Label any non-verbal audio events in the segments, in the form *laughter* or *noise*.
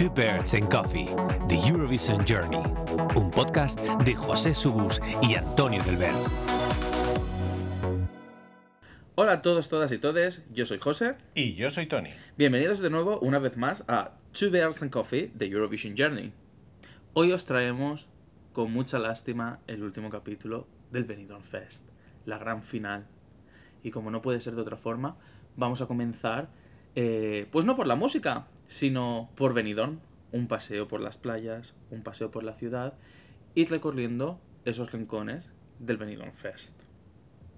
Two Birds and Coffee, The Eurovision Journey, un podcast de José Subus y Antonio del Ver. Hola a todos, todas y todes, yo soy José. Y yo soy Tony. Bienvenidos de nuevo una vez más a Two Bears and Coffee de Eurovision Journey. Hoy os traemos con mucha lástima el último capítulo del Benidorm Fest, la gran final. Y como no puede ser de otra forma, vamos a comenzar, eh, pues no por la música, sino por Benidorm, un paseo por las playas, un paseo por la ciudad y recorriendo esos rincones del Benidorm Fest.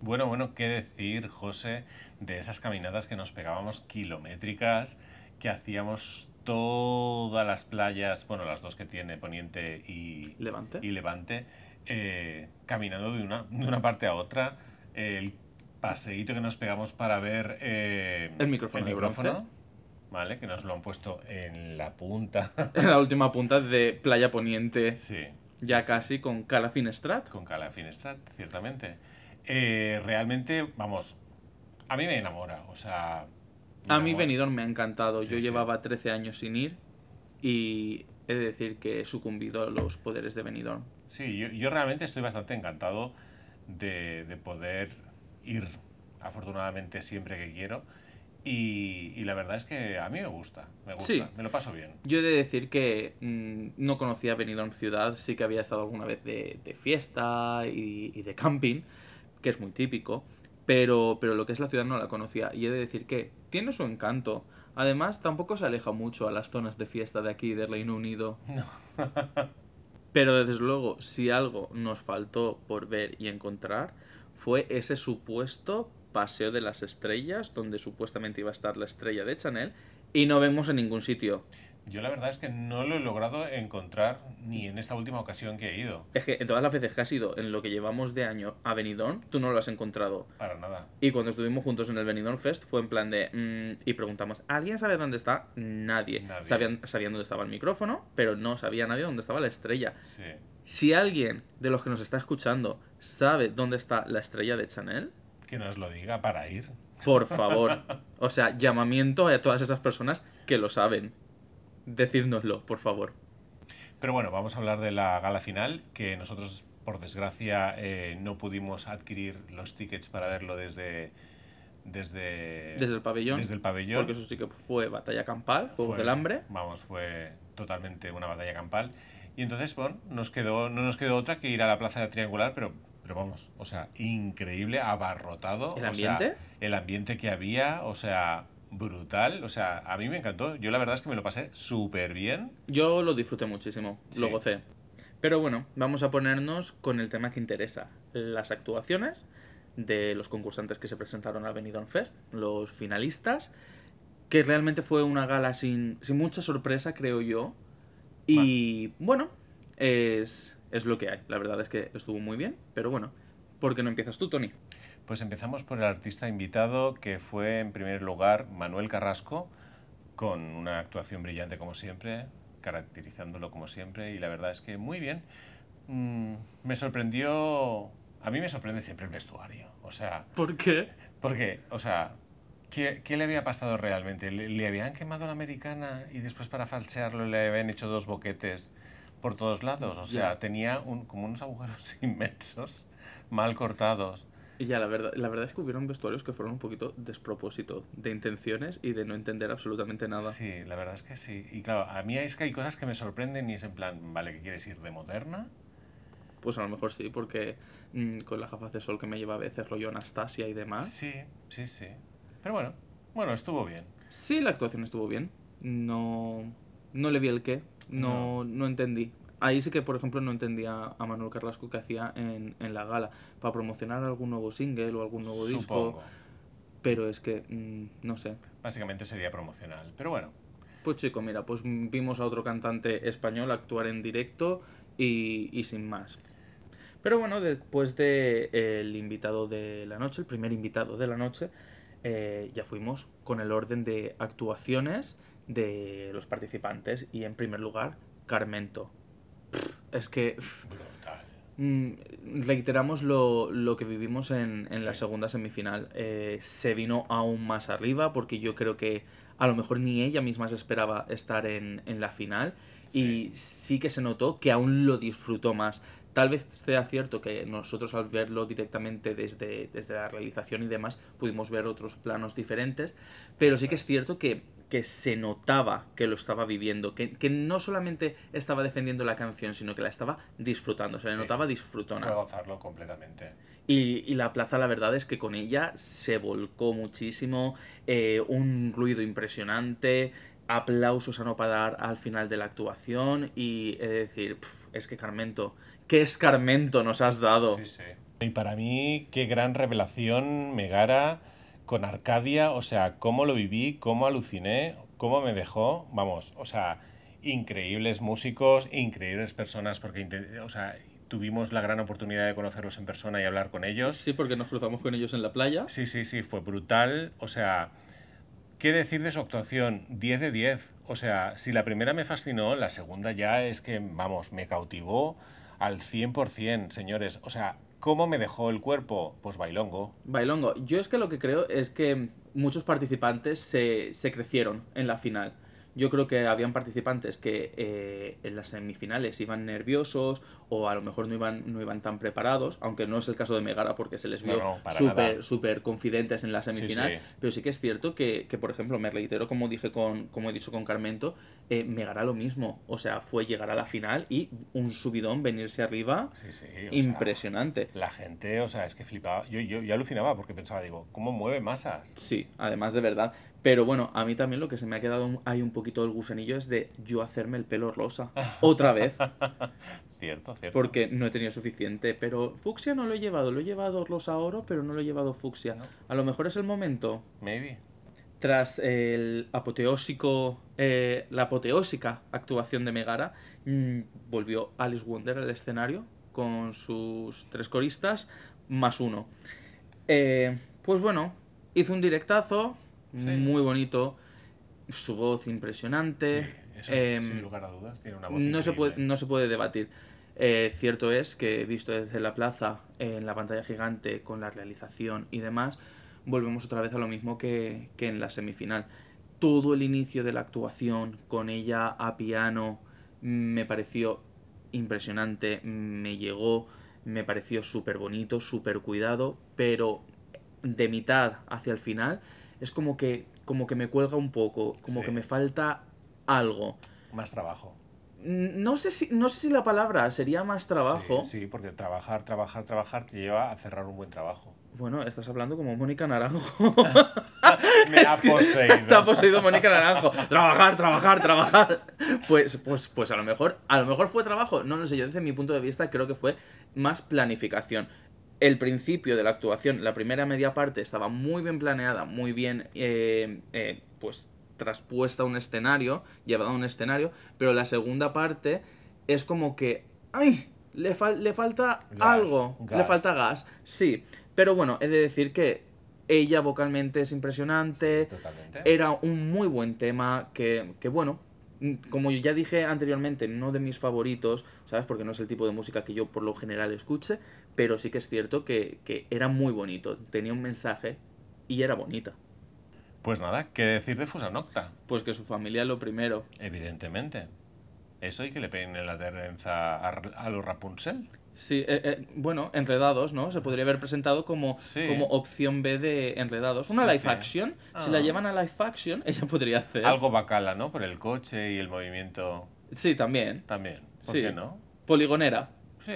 Bueno, bueno, qué decir, José, de esas caminadas que nos pegábamos kilométricas, que hacíamos todas las playas, bueno, las dos que tiene Poniente y Levante, y Levante eh, caminando de una, de una parte a otra. El paseíto que nos pegamos para ver eh, El micrófono el micrófono, ¿vale? Que nos lo han puesto en la punta. *laughs* en la última punta de Playa Poniente, sí. ya sí, sí. casi con Cala Finestrat. Con Cala Finestrat, ciertamente. Eh, realmente, vamos, a mí me enamora, o sea... A mí. Benidorm me ha encantado. Sí, Yo llevaba 13 años sin ir y he de decir que he sucumbido a los poderes de Benidorm. Sí, yo, yo realmente estoy bastante encantado de, de poder ir, afortunadamente, siempre que quiero. Y, y la verdad es que a mí me gusta, me gusta, Sí. me lo paso bien. Yo he de decir que mm, no conocía Benidorm ciudad, sí que había estado alguna vez de, de fiesta y, y de camping, que es muy típico, pero, pero lo que es la ciudad no la conocía y he de decir que tiene su encanto. Además, tampoco se aleja mucho a las zonas de fiesta de aquí del Reino Unido. *laughs* Pero desde luego, si algo nos faltó por ver y encontrar, fue ese supuesto paseo de las estrellas, donde supuestamente iba a estar la estrella de Chanel, y no vemos en ningún sitio. Yo la verdad es que no lo he logrado encontrar ni en esta última ocasión que he ido, Es que en todas las veces que has ido en lo que llevamos de año a Benidorm, tú no lo has encontrado. para nada. Y cuando estuvimos juntos en el Benidorm Fest fue en plan de... mm, y preguntamos, ¿alguien sabe dónde está? Nadie. Nadie. Sabían, sabían dónde estaba el micrófono, pero no sabía nadie dónde estaba la estrella. Sí. Si alguien de los que nos está escuchando sabe dónde está la estrella de Chanel, Que nos lo diga para ir. por *laughs* favor. O sea, llamamiento a todas esas personas que lo saben. Decírnoslo, por favor. Pero bueno, vamos a hablar de la gala final, que nosotros, por desgracia, eh, no pudimos adquirir los tickets para verlo desde... Desde, Desde el pabellón. Desde el pabellón. Porque eso sí que fue batalla campal, Juegos Fue- del Hambre. Vamos, fue totalmente una batalla campal. Y entonces, bueno, nos quedó, no nos quedó otra que ir a la plaza triangular, pero, pero vamos, o sea, increíble, abarrotado. ¿El o sea, ambiente? el ambiente que había, o sea, brutal. O sea, a mí me encantó. Yo la verdad es que me lo pasé súper bien. Yo lo disfruté muchísimo, lo gocé. Pero bueno, vamos a ponernos con el tema que interesa. Las actuaciones de los concursantes que se presentaron al Benidorm Fest, los finalistas, que realmente fue una gala sin, sin mucha sorpresa, creo yo. Y bueno, es, es lo que hay. La verdad es que estuvo muy bien, pero bueno, ¿por qué no empiezas tú, Tony? Pues empezamos por el artista invitado, que fue en primer lugar Manuel Carrasco, con una actuación brillante como siempre, caracterizándolo como siempre, y la verdad es que muy bien. Mm, me sorprendió, a mí me sorprende siempre el vestuario, o sea, ¿Por qué? porque, o sea, ¿qué, qué le había pasado realmente? ¿Le, le habían quemado la americana y después para falsearlo le habían hecho dos boquetes por todos lados? O sea, tenía un- como unos agujeros *laughs* inmensos, mal cortados. Y ya, la verdad, la verdad es que hubieron vestuarios que fueron un poquito despropósito de intenciones y de no entender absolutamente nada. Sí, la verdad es que sí. Y claro, a mí es que hay cosas que me sorprenden y es en plan, vale, ¿qué quieres ir de moderna? Pues a lo mejor sí, porque mm, con las gafas de sol que me lleva a veces rollo Anastasia y demás. Sí, sí, sí. Pero bueno, bueno, estuvo bien. Sí, la actuación estuvo bien. No, no le vi el qué. No, no. entendí. Ahí sí que, por ejemplo, no entendía a Manuel Carrasco que hacía en, en la gala. Para promocionar algún nuevo single o algún nuevo disco. Pero es que, mm, no sé. Básicamente sería promocional. Pero bueno, Pues chico, mira, pues vimos a otro cantante español actuar en directo y, y sin más. Pero bueno, después de eh, el invitado de la noche, el primer invitado de la noche, eh, ya fuimos con el orden de actuaciones de los participantes. Y en primer lugar, Carmento. Es que brutal. mm, reiteramos lo, lo que vivimos en, en la segunda semifinal. Eh, se vino aún más arriba porque yo creo que a lo mejor ni ella misma se esperaba estar en, en la final y sí que se notó que aún lo disfrutó más. Tal vez sea cierto que nosotros al verlo directamente desde, desde la realización y demás pudimos ver otros planos diferentes, pero sí que es cierto que, que se notaba que lo estaba viviendo, que, que no solamente estaba defendiendo la canción, sino que la estaba disfrutando, se le Sí. notaba disfrutona. gozarlo completamente. Y, y la plaza, la verdad es que con ella se volcó muchísimo, eh, un ruido impresionante, aplausos a no parar al final de la actuación y es decir, pf, es que Carmento, ¿qué escarmento nos has dado? Sí, sí. Y para mí, qué gran revelación Megara con Arcadia, o sea, cómo lo viví, cómo aluciné, cómo me dejó, vamos, o sea, increíbles músicos, increíbles personas, porque, o sea, tuvimos la gran oportunidad de conocerlos en persona y hablar con ellos. Sí, porque nos cruzamos con ellos en la playa. Sí, sí, sí, fue brutal. O sea, ¿qué decir de su actuación? 10 de 10. O sea, si la primera me fascinó, la segunda ya es que, vamos, me cautivó al 100%, señores. O sea, ¿cómo me dejó el cuerpo? Pues bailongo. Bailongo, yo es que lo que creo es que muchos participantes se, se crecieron en la final. Yo creo que habían participantes que eh, en las semifinales iban nerviosos o a lo mejor no iban, no iban tan preparados, aunque no es el caso de Megara porque se les vio No, no, para súper súper confidentes en la semifinal. sí. Pero sí que es cierto que, que, por ejemplo, me reitero como dije con, como he dicho con Carmento, eh, Megara lo mismo. O sea, fue llegar a la final y un subidón, venirse arriba, Sí, sea, impresionante. la gente, o sea, es que flipaba. Yo, yo, yo alucinaba porque pensaba, digo, ¿cómo mueve masas? Sí, además de verdad. Pero bueno, a mí también lo que se me ha quedado ahí un poquito el gusanillo es de yo hacerme el pelo rosa. *laughs* Otra vez. Cierto, cierto. Porque no he tenido suficiente. Pero fucsia no lo he llevado. Lo he llevado rosa oro, pero no lo he llevado fucsia. No. A lo mejor es el momento. Maybe. Tras el apoteósico, eh, la apoteósica actuación de Megara, mm, volvió Alice Wonder al escenario con sus tres coristas más uno. Eh, pues bueno, hizo un directazo Sí. muy bonito, su voz impresionante. Sí, eso, em, sin lugar a dudas, tiene una voz no se, puede, no se puede debatir. Eh, cierto es que, visto desde la plaza, en la pantalla gigante, con la realización y demás, volvemos otra vez a lo mismo que, que en la semifinal. Todo el inicio de la actuación, con ella a piano, me pareció impresionante, me llegó, me pareció súper bonito, súper cuidado, pero de mitad hacia el final es como que, como que me cuelga un poco, como Sí. que me falta algo. Más trabajo. Mm, No sé si, no sé si la palabra sería más trabajo. Sí, sí, porque trabajar, trabajar, trabajar te lleva a cerrar un buen trabajo. Bueno, estás hablando como Mónica Naranjo. *laughs* Me ha *laughs* poseído. Te ha poseído Mónica Naranjo. Trabajar, trabajar, trabajar. Pues, pues, pues a lo mejor, a lo mejor fue trabajo. No lo sé, yo desde mi punto de vista creo que fue más planificación. El principio de la actuación, la primera media parte, estaba muy bien planeada, muy bien, eh, eh, pues traspuesta a un escenario, llevada a un escenario, pero la segunda parte es como que, ¡ay! Le, fal- le falta Gas, algo, le falta gas, sí. Pero bueno, he de decir que ella vocalmente es impresionante, era un muy buen tema que, que, bueno, como ya dije anteriormente, no de mis favoritos, ¿sabes? Porque no es el tipo de música que yo por lo general escuche, pero sí que es cierto que, que era muy bonito, tenía un mensaje y era bonita. Pues nada, ¿qué decir de Fusa Nocta? Pues que su familia lo primero. Evidentemente. Eso y que le peinen la trenza a, a los Rapunzel. Sí, eh, eh, bueno, Enredados, ¿no? Se podría haber presentado como, Sí. como opción B de Enredados. Una Sí, live sí. action. Si Ah. la llevan a live action, *laughs* ella podría hacer. Algo bacala, ¿no? Por el coche y el movimiento Sí, también. también. ¿Por Sí. qué no? Poligonera. Sí,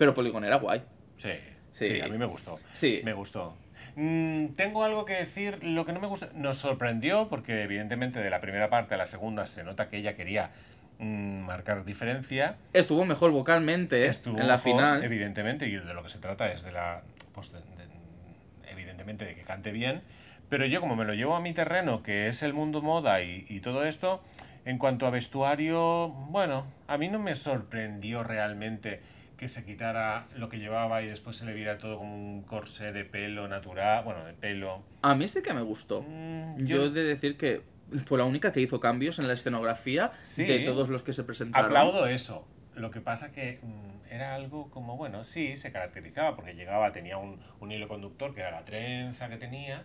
Pero poligonera guay. sí, Sí. sí. a mí me gustó. Sí. Me gustó. Mm, tengo algo que decir, lo que no me gusta, nos sorprendió porque evidentemente de la primera parte a la segunda se nota que ella quería mm, marcar diferencia. Estuvo mejor vocalmente. Estuvo en la final. Evidentemente, y de lo que se trata es de la. Pues de- de- evidentemente de que cante bien. Pero yo, como me lo llevo a mi terreno, que es el mundo moda y, y todo esto, en cuanto a vestuario, bueno, a mí no me sorprendió realmente que se quitara lo que llevaba y después se le viera todo como un corsé de pelo natural, bueno, de pelo. A mí sí que me gustó. Mm, Yo he de decir que fue la única que hizo cambios en la escenografía Sí. de todos los que se presentaron. Aplaudo eso. Lo que pasa que mm, era algo como, bueno, sí, se caracterizaba porque llegaba, tenía un, un hilo conductor que era la trenza que tenía,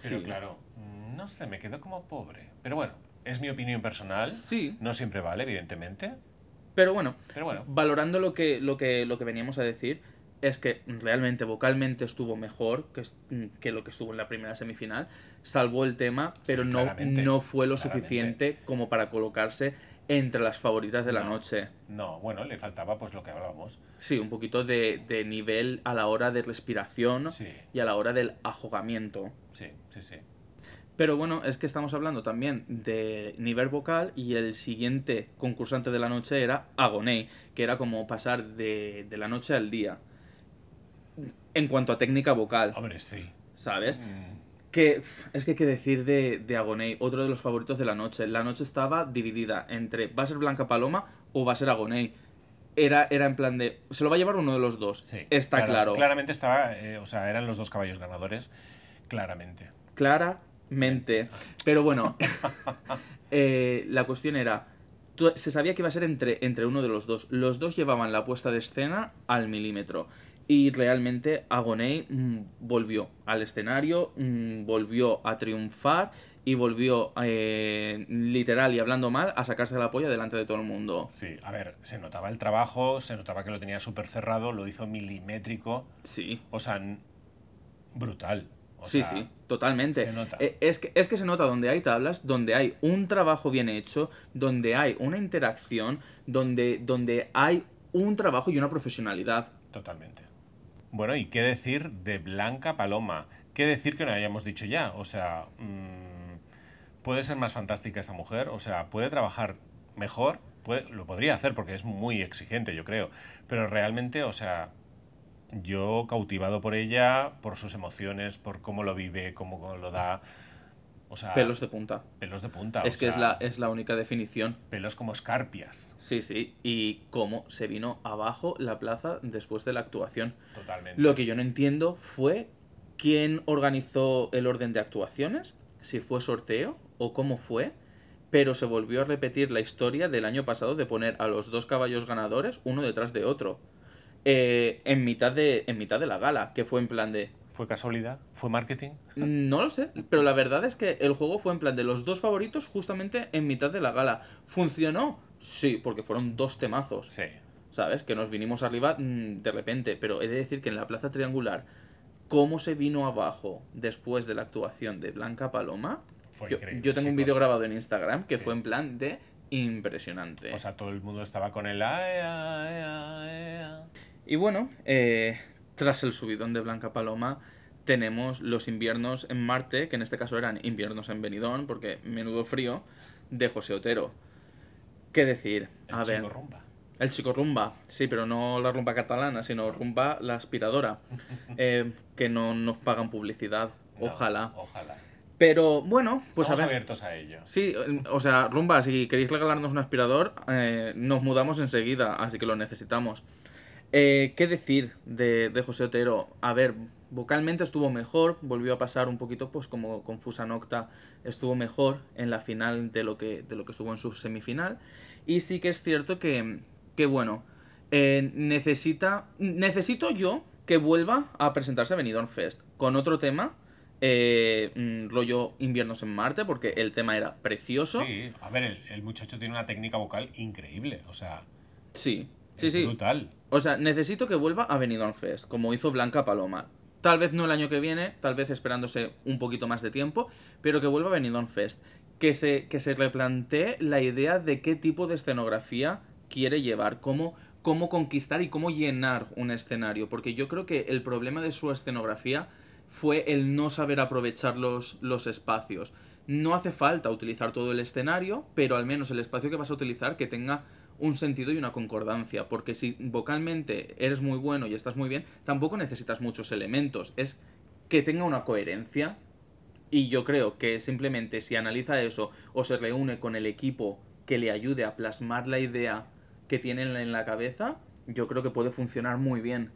pero Sí. claro, mm, no sé, me quedó como pobre. Pero bueno, es mi opinión personal. Sí. No siempre vale, evidentemente. Pero bueno, Pero bueno. valorando lo que, lo que, lo que veníamos a decir, es que realmente vocalmente estuvo mejor que, que lo que estuvo en la primera semifinal, salvó el tema, pero no, no fue lo claramente. suficiente como para colocarse entre las favoritas de la No. noche. No, bueno, le faltaba pues lo que hablábamos. Sí, un poquito de, de nivel a la hora de respiración Sí. y a la hora del ajogamiento. Sí, sí, sí. Pero bueno, es que estamos hablando también de nivel vocal y el siguiente concursante de la noche era Agoney, que era como pasar de, de la noche al día. En cuanto a técnica vocal, Hombre, sí. ¿sabes? Mm, Que es que hay que decir de, de Agoney, otro de los favoritos de la noche. La noche estaba dividida entre va a ser Blanca Paloma o va a ser Agoney. Era, era en plan de. Se lo va a llevar uno de los dos. Sí. Está Clara- claro. Claramente estaba, eh, o sea, eran los dos caballos ganadores. Claramente. Claramente. Pero bueno, *laughs* eh, la cuestión era, se sabía que iba a ser entre, entre uno de los dos. Los dos llevaban la puesta de escena al milímetro. Y realmente Agoney mm, volvió al escenario, mm, volvió a triunfar y volvió, eh, literal y hablando mal, a sacarse la polla delante de todo el mundo. Sí, a ver, se notaba el trabajo, se notaba que lo tenía súper cerrado, lo hizo milimétrico, Sí. o sea, brutal. O sí, sea, sí, totalmente. se nota. Eh, Es que, es que se nota donde hay tablas, donde hay un trabajo bien hecho, donde hay una interacción, donde, donde hay un trabajo y una profesionalidad. Totalmente. Bueno, ¿y qué decir de Blanca Paloma? ¿Qué decir que no hayamos dicho ya? O sea, mm, puede ser más fantástica esa mujer, o sea, puede trabajar mejor, puede- lo podría hacer porque es muy exigente, yo creo, pero realmente, o sea, yo cautivado por ella, por sus emociones, por cómo lo vive, cómo lo da, o sea, Pelos de punta. pelos de punta, es o que es, sea, la, es la única definición. pelos como escarpias, Sí, sí. Y cómo se vino abajo la plaza después de la actuación. totalmente. Lo que yo no entiendo fue quién organizó el orden de actuaciones, si fue sorteo o cómo fue, pero se volvió a repetir la historia del año pasado de poner a los dos caballos ganadores uno detrás de otro. Eh, en, mitad de, en mitad de la gala, que fue en plan de... ¿Fue casualidad? ¿Fue marketing? *laughs* No lo sé, pero la verdad es que el juego fue en plan de los dos favoritos justamente en mitad de la gala. ¿Funcionó? Sí, porque fueron dos temazos. Sí. ¿sabes? Que nos vinimos arriba mm, de repente, pero he de decir que en la plaza triangular, cómo se vino abajo después de la actuación de Blanca Paloma, Fue yo, increíble, yo tengo un vídeo grabado en Instagram que Sí. fue en plan de impresionante. O sea, todo el mundo estaba con el... Y bueno, eh, tras el subidón de Blanca Paloma, tenemos los inviernos en Marte, que en este caso eran inviernos en Benidorm, porque menudo frío, de José Otero. ¿Qué decir? El A ver. chico rumba. El chico rumba, sí, pero no la rumba catalana, sino rumba la aspiradora, *laughs* eh, que no nos pagan publicidad, No, ojalá. Ojalá. Pero bueno, pues Estamos a ver. abiertos a ello. Sí, o sea, rumba, si queréis regalarnos un aspirador, eh, nos mudamos enseguida, así que lo necesitamos. Eh, ¿Qué decir de, de José Otero? A ver, vocalmente estuvo mejor, volvió a pasar un poquito, pues como confusa Nocta, estuvo mejor en la final de lo que, de lo que estuvo en su semifinal. Y sí que es cierto que, que bueno, eh, necesita, necesito yo que vuelva a presentarse a Benidorm Fest con otro tema, eh, mm, rollo Inviernos en Marte, porque el tema era precioso. Sí, a ver, el, el muchacho tiene una técnica vocal increíble. O sea, Sí, sí, sí. brutal. O sea, necesito que vuelva a Benidorm Fest, como hizo Blanca Paloma. Tal vez no el año que viene, tal vez esperándose un poquito más de tiempo, pero que vuelva a Benidorm Fest. Que se, que se replantee la idea de qué tipo de escenografía quiere llevar, cómo, cómo conquistar y cómo llenar un escenario. Porque yo creo que el problema de su escenografía fue el no saber aprovechar los, los espacios. No hace falta utilizar todo el escenario, pero al menos el espacio que vas a utilizar que tenga un sentido y una concordancia, porque si vocalmente eres muy bueno y estás muy bien, tampoco necesitas muchos elementos, es que tenga una coherencia y yo creo que simplemente si analiza eso o se reúne con el equipo que le ayude a plasmar la idea que tiene en la- cabeza, yo creo que puede funcionar muy bien.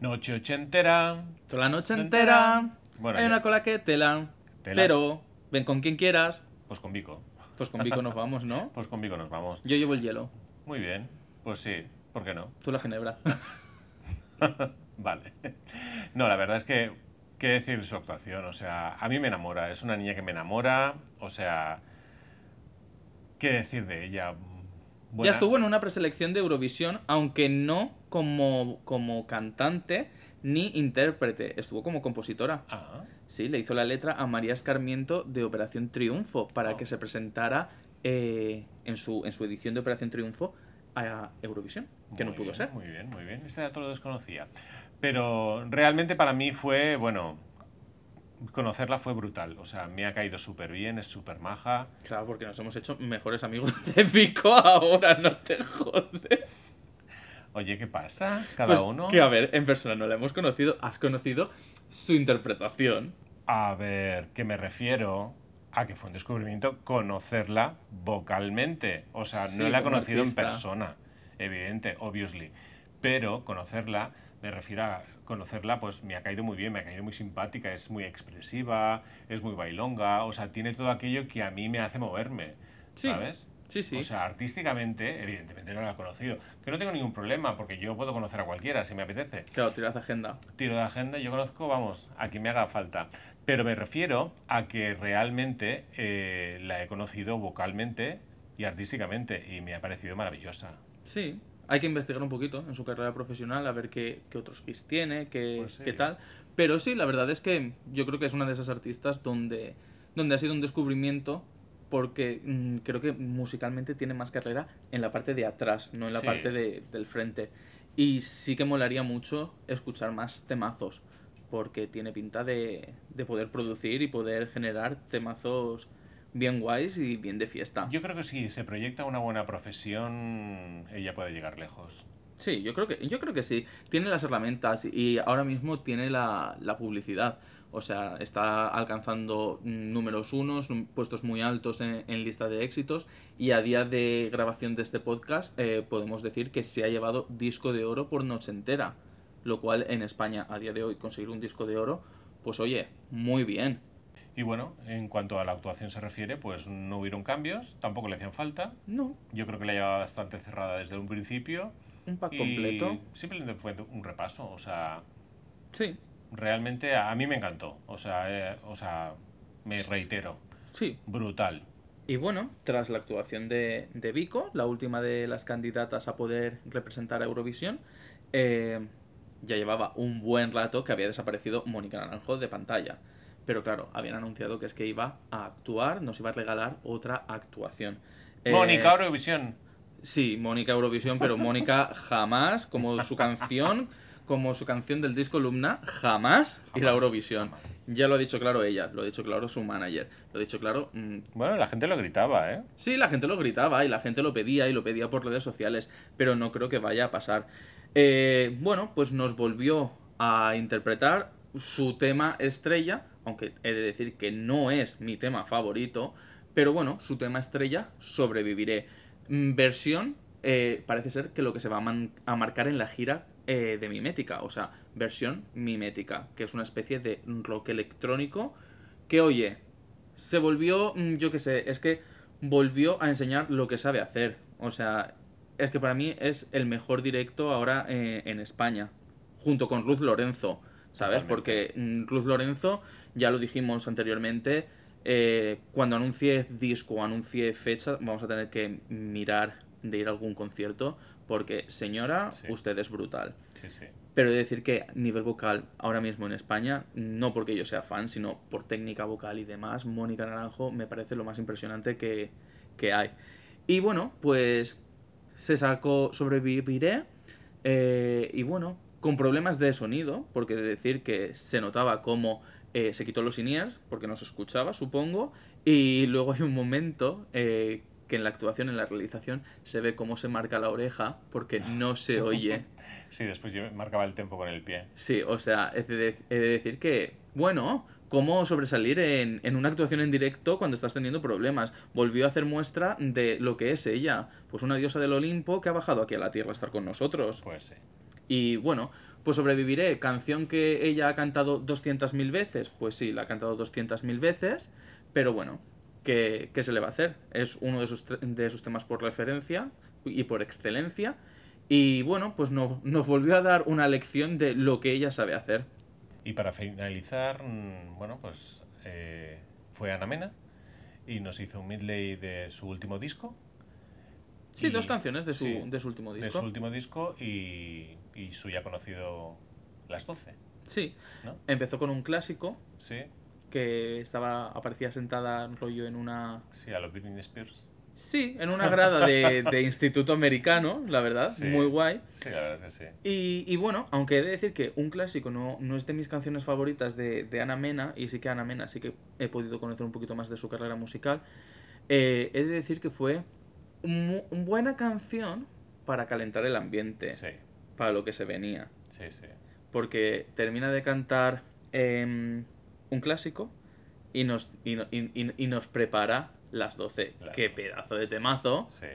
Noche ochentera. Toda la noche Entera. entera, Bueno, hay una cola que tela, Tela. pero ven con quien quieras, Pues con Vico. pues con Vico nos vamos, ¿no? *laughs* Pues con Vico nos vamos. Yo llevo el hielo. Muy bien. Pues sí. ¿por qué no? Tú la ginebra. *laughs* vale. No, la verdad es que, ¿qué decir de su actuación? O sea, a mí me enamora, es una niña que me enamora, o sea, ¿qué decir de ella? Ya estuvo en una preselección de Eurovisión, aunque no como, como cantante ni intérprete, estuvo como compositora. Ah, Sí, le hizo la letra a María Escarmiento de Operación Triunfo para Oh. que se presentara eh, en, su, en su edición de Operación Triunfo a Eurovisión, que no pudo bien, ser. Muy bien, muy bien. Este dato lo desconocía. Pero realmente para mí fue, bueno, conocerla fue brutal. O sea, me ha caído súper bien, es súper maja. Claro, porque nos hemos hecho mejores amigos *laughs* de Vico ahora, no te jodes. Oye, ¿qué pasa? Cada Pues uno. Que a ver, en persona no la hemos conocido, has conocido su interpretación. A ver, que me refiero a que fue un descubrimiento conocerla vocalmente. O sea, Sí, no la he conocido en persona, evidente, obviously. Pero conocerla, me refiero a conocerla, pues me ha caído muy bien, me ha caído muy simpática, es muy expresiva, es muy bailonga, o sea, tiene todo aquello que a mí me hace moverme, Sí, ¿sabes? Sí, sí. O sea, artísticamente, evidentemente no la he conocido. Que no tengo ningún problema, porque yo puedo conocer a cualquiera si me apetece Claro, tiras agenda. tiro de agenda, yo conozco, vamos, a quien me haga falta. Pero me refiero a que realmente eh, la he conocido vocalmente y artísticamente y me ha parecido maravillosa. Sí, hay que investigar un poquito en su carrera profesional, a ver qué, qué otros hits tiene, qué, Pues sí. qué tal. Pero sí, la verdad es que yo creo que es una de esas artistas donde, donde ha sido un descubrimiento porque mm, creo que musicalmente tiene más carrera en la parte de atrás, no en la Sí. parte de- del frente. Y sí que molaría mucho escuchar más temazos, porque tiene pinta de, de poder producir y poder generar temazos bien guays y bien de fiesta. Yo creo que si se proyecta una buena profesión, ella puede llegar lejos. Sí, yo creo que, yo creo que sí. Tiene las herramientas y ahora mismo tiene la, la publicidad. O sea, está alcanzando números unos, puestos muy altos en, en lista de éxitos y a día de grabación de este podcast eh, podemos decir que se ha llevado disco de oro por noche entera. Lo cual en España a día de hoy conseguir un disco de oro, pues oye, muy bien. Y bueno, en cuanto a la actuación se refiere, pues no hubieron cambios, tampoco le hacían falta. No, Yo creo que la llevaba bastante cerrada desde un principio. un pack y completo. simplemente fue un repaso, o sea, Sí, realmente a, mí me encantó. O sea, eh, o sea, me reitero, sí, brutal. Y bueno, tras la actuación de, de Vico, la última de las candidatas a poder representar a Eurovisión, eh, ya llevaba un buen rato que había desaparecido Mónica Naranjo de pantalla. Pero claro, habían anunciado que es que iba a actuar, nos iba a regalar otra actuación. Eh, Mónica Eurovisión. Sí, Mónica Eurovisión, pero Mónica jamás, como su canción, *laughs* como su canción del disco Lumna, jamás, a Jamás, Eurovisión. jamás. Ya lo ha dicho claro ella, lo ha dicho claro su manager, lo ha dicho claro mm, Bueno, la gente lo gritaba, ¿eh? Sí, la gente lo gritaba y la gente lo pedía y lo pedía por redes sociales, pero no creo que vaya a pasar. Eh, bueno, pues nos volvió a interpretar su tema estrella, aunque he de decir que no es mi tema favorito, pero bueno, su tema estrella, Sobreviviré. Mm, Versión, eh, parece ser que lo que se va a marcar en la gira eh, de Mimética, o sea, versión Mimética, que es una especie de rock electrónico que, oye, se volvió, mm, yo qué sé, es que volvió a enseñar lo que sabe hacer. O sea, es que para mí es el mejor directo ahora eh, en España, junto con Ruth Lorenzo, ¿sabes? Totalmente. Porque mm, Ruth Lorenzo, ya lo dijimos anteriormente, eh, cuando anuncie disco o anuncie fecha, vamos a tener que mirar de ir a algún concierto, porque señora, Sí. usted es brutal. Sí, sí. Pero he de decir que nivel vocal ahora mismo en España, no porque yo sea fan, sino por técnica vocal y demás, Mónica Naranjo me parece lo más impresionante que, que hay. Y bueno, pues se sacó Sobreviviré. eh, y bueno, con problemas de sonido, porque de decir que se notaba como eh, se quitó los in-ears, porque no se escuchaba, supongo. Y luego hay un momento eh, que en la actuación, en la realización, se ve cómo se marca la oreja, porque no se oye. *laughs* Sí, después yo marcaba el tempo con el pie. Sí, o sea, he de, he de decir que, bueno, cómo sobresalir en, en una actuación en directo cuando estás teniendo problemas. Volvió a hacer muestra de lo que es ella, pues una diosa del Olimpo que ha bajado aquí a la Tierra a estar con nosotros. Pues sí. Y bueno, pues sobreviviré. Canción que ella ha cantado 200.000 veces, pues sí, la ha cantado 200.000 veces, pero bueno, ¿qué, qué se le va a hacer? Es uno de sus, de sus temas por referencia y por excelencia. Y bueno, pues no- nos volvió a dar una lección de lo que ella sabe hacer. Y para finalizar, mm, bueno, pues eh, fue Ana Mena y nos hizo un medley de su último disco. Sí, Y- dos canciones de su, sí, de su último De disco. su último disco y, y su ya conocido Las 12, Sí, ¿no? empezó con un clásico Sí, que estaba aparecía sentada rollo en una sí, a los Britney Spears. sí en una grada de, de instituto americano la verdad Sí. muy guay Sí, la verdad es que sí. y, y bueno aunque he de decir que un clásico no, no es de mis canciones favoritas de, de Ana Mena y sí que Ana Mena sí que he podido conocer un poquito más de su carrera musical eh, he de decir que fue una buena canción para calentar el ambiente Sí, para lo que se venía sí, sí. porque termina de cantar em, un clásico y nos, y, y- y- y nos prepara las 12. Claro. Qué pedazo de temazo, sí.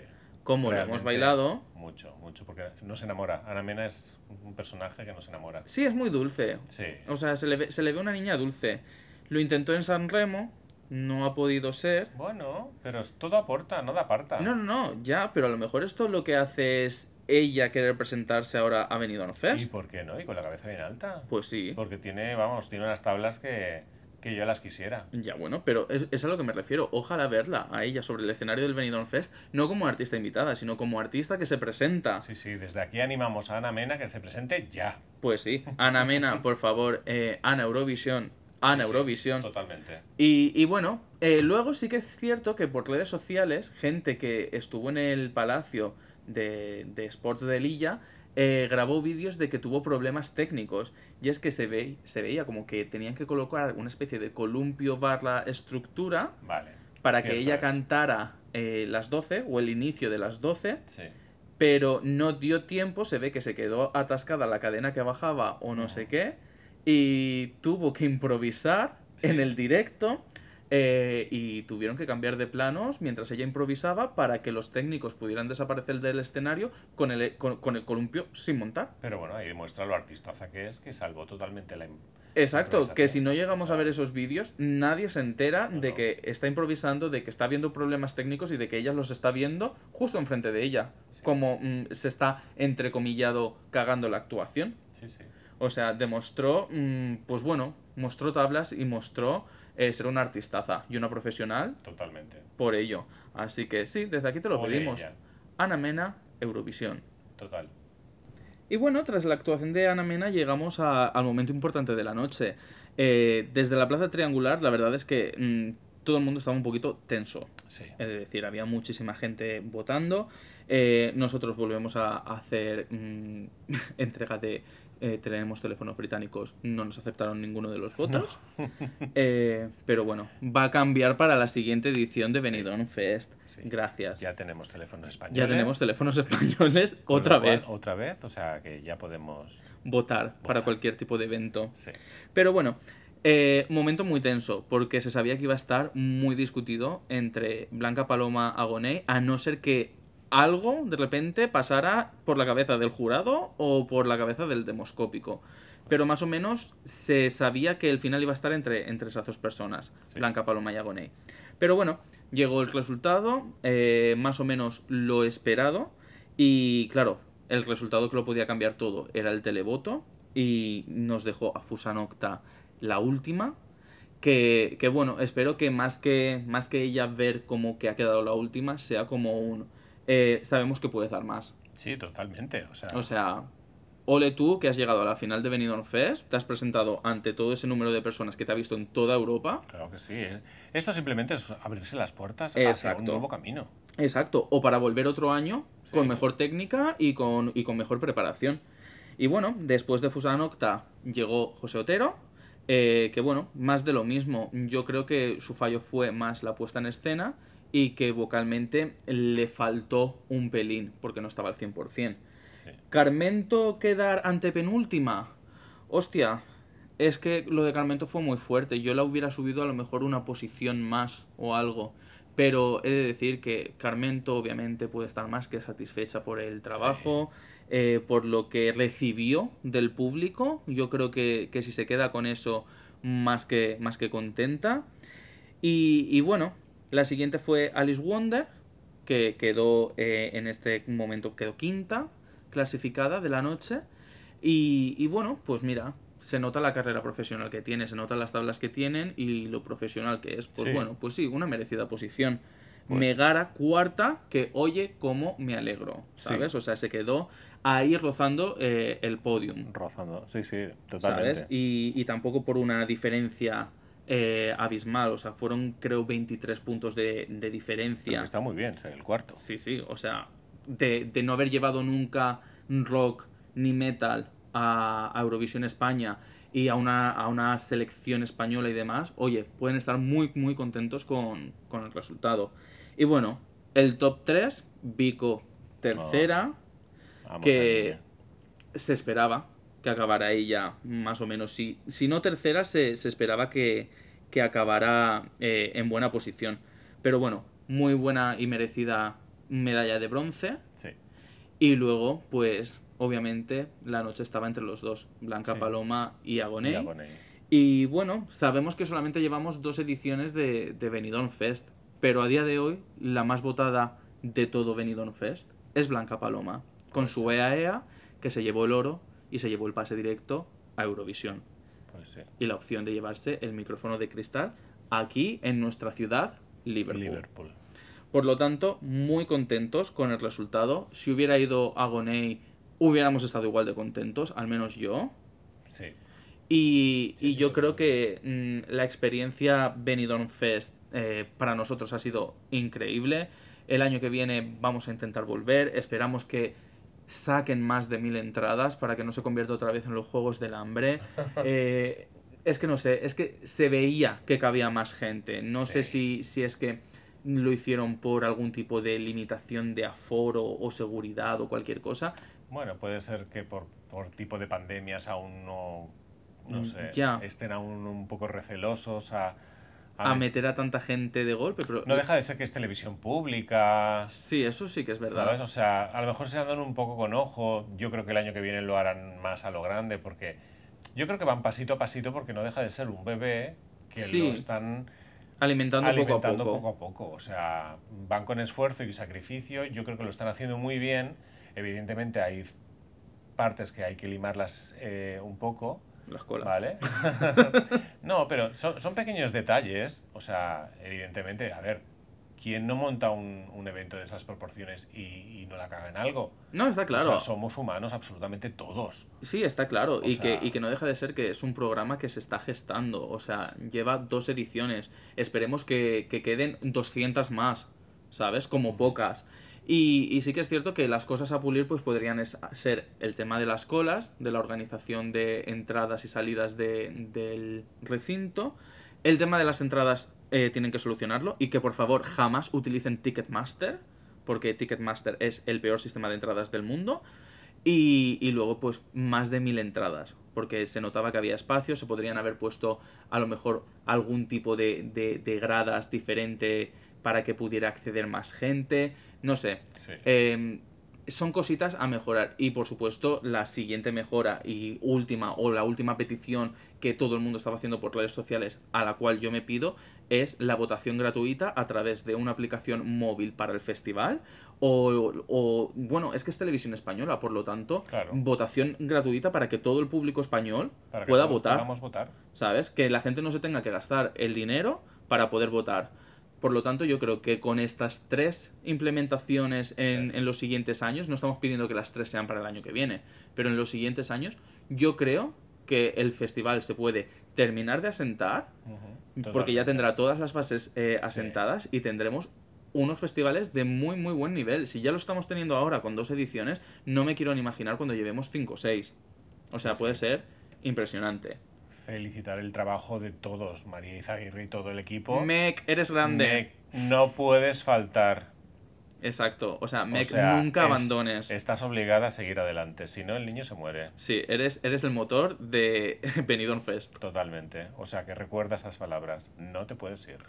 cómo lo hemos bailado. Mucho, mucho, porque no se enamora. Ana Mena es un personaje que no se enamora. Sí, es muy dulce. Sí, O sea, se le ve, se le ve una niña dulce. Lo intentó en San Remo, no ha podido ser. bueno, pero es- todo aporta, nada aparta. No, no, no, ya, pero a lo mejor esto lo que hace es ella querer presentarse ahora a Benidorm ¿Y Fest. por qué no? Y con la cabeza bien alta. Pues sí. Porque tiene, vamos, tiene unas tablas que, que yo las quisiera. Ya, bueno, pero es, es a lo que me refiero. Ojalá verla a ella sobre el escenario del Benidorm Fest, no como artista invitada, sino como artista que se presenta. Sí, sí, desde aquí animamos a Ana Mena que se presente ya. Pues sí, Ana Mena, *laughs* por favor, eh, Ana Eurovisión, Ana Sí, sí, Eurovisión. Totalmente. Y, y bueno, eh, luego sí que es cierto que por redes sociales, gente que estuvo en el palacio de, de Sports de Lilla eh, grabó vídeos de que tuvo problemas técnicos. Y es que se, ve, se veía como que tenían que colocar una especie de columpio barra estructura Vale. para que ella es. cantara eh, las 12 o el inicio de las 12, Sí. pero no dio tiempo, se ve que se quedó atascada la cadena que bajaba o no sé qué, y tuvo que improvisar en el directo eh, y tuvieron que cambiar de planos mientras ella improvisaba para que los técnicos pudieran desaparecer del escenario con el, con, con el columpio sin montar. Pero bueno, ahí demuestra lo artistaza que es, que salvó totalmente la... Exacto, que si no llegamos a ver esos vídeos, nadie se entera No, de no. que está improvisando, de que está viendo problemas técnicos y de que ella los está viendo justo enfrente de ella. Sí. Como mm, se está, entrecomillado, cagando la actuación. Sí, sí. O sea, demostró, mm, pues bueno, mostró tablas y mostró eh, ser una artistaza y una profesional Totalmente. por ello. Así que sí, desde aquí te lo pedimos. Ana Mena, Eurovisión. Total. Y bueno, tras la actuación de Ana Mena llegamos a- al momento importante de la noche. Eh, desde la Plaza Triangular, la verdad es que mm, todo el mundo estaba un poquito tenso. Sí. Es decir, había muchísima gente votando. Eh, nosotros volvemos a, a hacer mm, *laughs* entrega de eh, tenemos teléfonos británicos. No nos aceptaron ninguno de los votos. *laughs* Eh, pero bueno, va a cambiar para la siguiente edición de Sí. Benidorm Fest. Sí. Gracias. Ya, Ya tenemos teléfonos españoles. tenemos teléfonos españoles con otra cual- vez. Otra vez, o sea que ya podemos... Votar para cualquier tipo de evento. Sí. Pero bueno, eh, momento muy tenso, porque se sabía que iba a estar muy discutido entre Blanca Paloma Agoné, a no ser que algo de repente pasara por la cabeza del jurado o por la cabeza del demoscópico. Pero más o menos se sabía que el final iba a estar entre, entre esas dos personas, Sí. Blanca Paloma y Agoné. Pero bueno, llegó el resultado, eh, más o menos lo esperado, y claro, el resultado que lo podía cambiar todo era el televoto, y nos dejó a Fusanocta la última. Que, que bueno, espero que más, que más que ella ver como que ha quedado la última, sea como un... eh, sabemos que puedes dar más. Sí, totalmente. O sea, O sea, ole tú que has llegado a la final de Benidorm Fest, te has presentado ante todo ese número de personas que te ha visto en toda Europa. claro que sí. ¿eh? Esto simplemente es abrirse las puertas hacia un Exacto. nuevo camino. Exacto, o para volver otro año Sí. con mejor técnica y con, y con mejor preparación. Y bueno, después de Fusanocta llegó José Otero, eh, que bueno, más de lo mismo. Yo creo que su fallo fue más la puesta en escena y que vocalmente le faltó un pelín, porque no estaba al 100%. Sí. Carmento quedar ante penúltima. Hostia, es que lo de Carmento fue muy fuerte. Yo la hubiera subido a lo mejor una posición más o algo. Pero he de decir que Carmento obviamente puede estar más que satisfecha por el trabajo, eh, por lo que recibió del público. Yo creo que, que si se queda con eso, más que, más que contenta. Y, y bueno, la siguiente fue Alice Wonder, que quedó eh, en este momento quedó quinta, clasificada de la noche. Y, y bueno, pues mira, se nota la carrera profesional que tiene, se notan las tablas que tienen y lo profesional que es. Pues Sí. bueno, pues sí, una merecida posición. Pues- Megara cuarta, que oye cómo me alegro, Sí. ¿sabes? O sea, se quedó ahí rozando eh, el podium, Rozando, sí, sí, totalmente. ¿sabes? Y, y tampoco por una diferencia eh, abismal, o sea, fueron creo 23 puntos de, de diferencia. está muy bien, el cuarto. Sí, sí, o sea, de, de no haber llevado nunca rock ni metal a, a Eurovisión España y a una, a una selección española y demás, oye, pueden estar muy, muy contentos con, con el resultado. Y bueno, el top 3, Vico tercera, Vamos que se esperaba que acabara ella más o menos. Si, si no tercera, se, se esperaba que, que acabara eh, en buena posición. Pero bueno, muy buena y merecida medalla de bronce. Sí, Y luego, pues, obviamente, la noche estaba entre los dos, Blanca Sí. Paloma y Agoné. y. Y bueno, sabemos que solamente llevamos dos ediciones de, de Benidorm Fest, pero a día de hoy la más votada de todo Benidorm Fest es Blanca Paloma, con Pues su. EAEA, que se llevó el oro y se llevó el pase directo a Eurovisión. Pues sí. Y la opción de llevarse el micrófono de cristal aquí en nuestra ciudad, Liverpool. Liverpool. Por lo tanto, muy contentos con el resultado. Si hubiera ido a Gonei, hubiéramos estado igual de contentos, al menos yo. Sí, Y, Sí, y sí, yo creo que mm, la experiencia Benidorm Fest eh, para nosotros ha sido increíble. El año que viene vamos a intentar volver. Esperamos que saquen más de mil entradas para que no se convierta otra vez en los Juegos del Hambre. *laughs* Eh, es que no sé, es que se veía que cabía más gente. No sé si, si es que lo hicieron por algún tipo de limitación de aforo o seguridad o cualquier cosa. Bueno, puede ser que por, por tipo de pandemias aún no, no Mm, sé, ya. estén aún un poco recelosos a... A meter a tanta gente de golpe, pero No deja de ser que es televisión pública, Sí, eso sí que es verdad. ¿sabes? O sea, a lo mejor se andan un poco con ojo. Yo creo que el año que viene lo harán más a lo grande porque yo creo que van pasito a pasito porque no deja de ser un bebé que Sí. lo están alimentando, alimentando poco a poco. poco a poco. O sea, van con esfuerzo y sacrificio. Yo creo que lo están haciendo muy bien. Evidentemente hay partes que hay que limarlas eh, un poco. Las colas. ¿Vale? *laughs* no, pero son, son pequeños detalles. O sea, evidentemente, a ver, ¿quién no monta un, un evento de esas proporciones y, y no la caga en algo? No, está O claro. sea, somos humanos absolutamente todos. Sí, está claro. O Y, que, y que no deja de ser que es un programa que se está gestando. O sea, lleva dos ediciones. Esperemos que, que queden 200 más, ¿sabes? Como pocas. Y, sí que es cierto que las cosas a pulir pues podrían ser el tema de las colas, de la organización de entradas y salidas de- del recinto. El tema de las entradas eh, tienen que solucionarlo y que por favor jamás utilicen Ticketmaster, porque Ticketmaster es el peor sistema de entradas del mundo. Y, y luego, pues, más de mil entradas. Porque se notaba que había espacio, se podrían haber puesto a lo mejor algún tipo de, de- de gradas diferente para que pudiera acceder más gente. No sé. Sí. Eh, son cositas a mejorar. Y por supuesto, la siguiente mejora y última, o la última petición que todo el mundo estaba haciendo por redes sociales, a la cual yo me pido, es la votación gratuita a través de una aplicación móvil para el festival. O, o, bueno, es que es televisión española, por lo tanto, Claro. votación gratuita para que todo el público español Para que pueda todos votar. ¿Sabes? Que la gente no se tenga que gastar el dinero para poder votar. Por lo tanto, yo creo que con estas tres implementaciones en, Sí. en los siguientes años, no estamos pidiendo que las tres sean para el año que viene, pero en los siguientes años, yo creo que el festival se puede terminar de asentar, porque ya tendrá todas las bases eh, asentadas y tendremos unos festivales de muy muy buen nivel. Si ya lo estamos teniendo ahora con dos ediciones, no me quiero ni imaginar cuando llevemos cinco o seis. O sea, puede ser impresionante. Felicitar el trabajo de todos, María Izaguirre y todo el equipo. Mec, eres grande. Mec, no puedes faltar. Exacto. O sea, O Mec, sea, nunca es- abandones. Estás obligada a seguir adelante, si no el niño se muere. Sí, eres, eres el motor de *laughs* Benidorm Fest. Totalmente. O sea que recuerda esas palabras. No te puedes ir.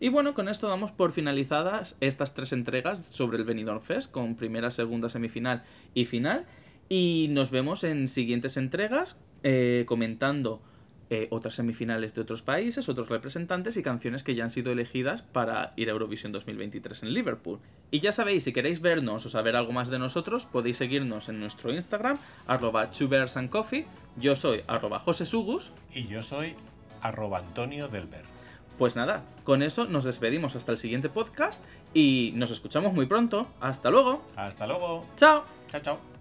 Y bueno, con esto damos por finalizadas estas tres entregas sobre el Benidorm Fest, con primera, segunda, semifinal y final. Y nos vemos en siguientes entregas eh, comentando eh, otras semifinales de otros países, otros representantes y canciones que ya han sido elegidas para ir a Eurovisión 2023 en Liverpool. Y ya sabéis, si queréis vernos o saber algo más de nosotros, podéis seguirnos en nuestro Instagram, arroba. Yo soy arroba josesugus. Y yo soy arroba Antonio Delver. Pues nada, con eso nos despedimos hasta el siguiente podcast y nos escuchamos muy pronto. Hasta luego. Hasta luego. Chao. Chao, chao.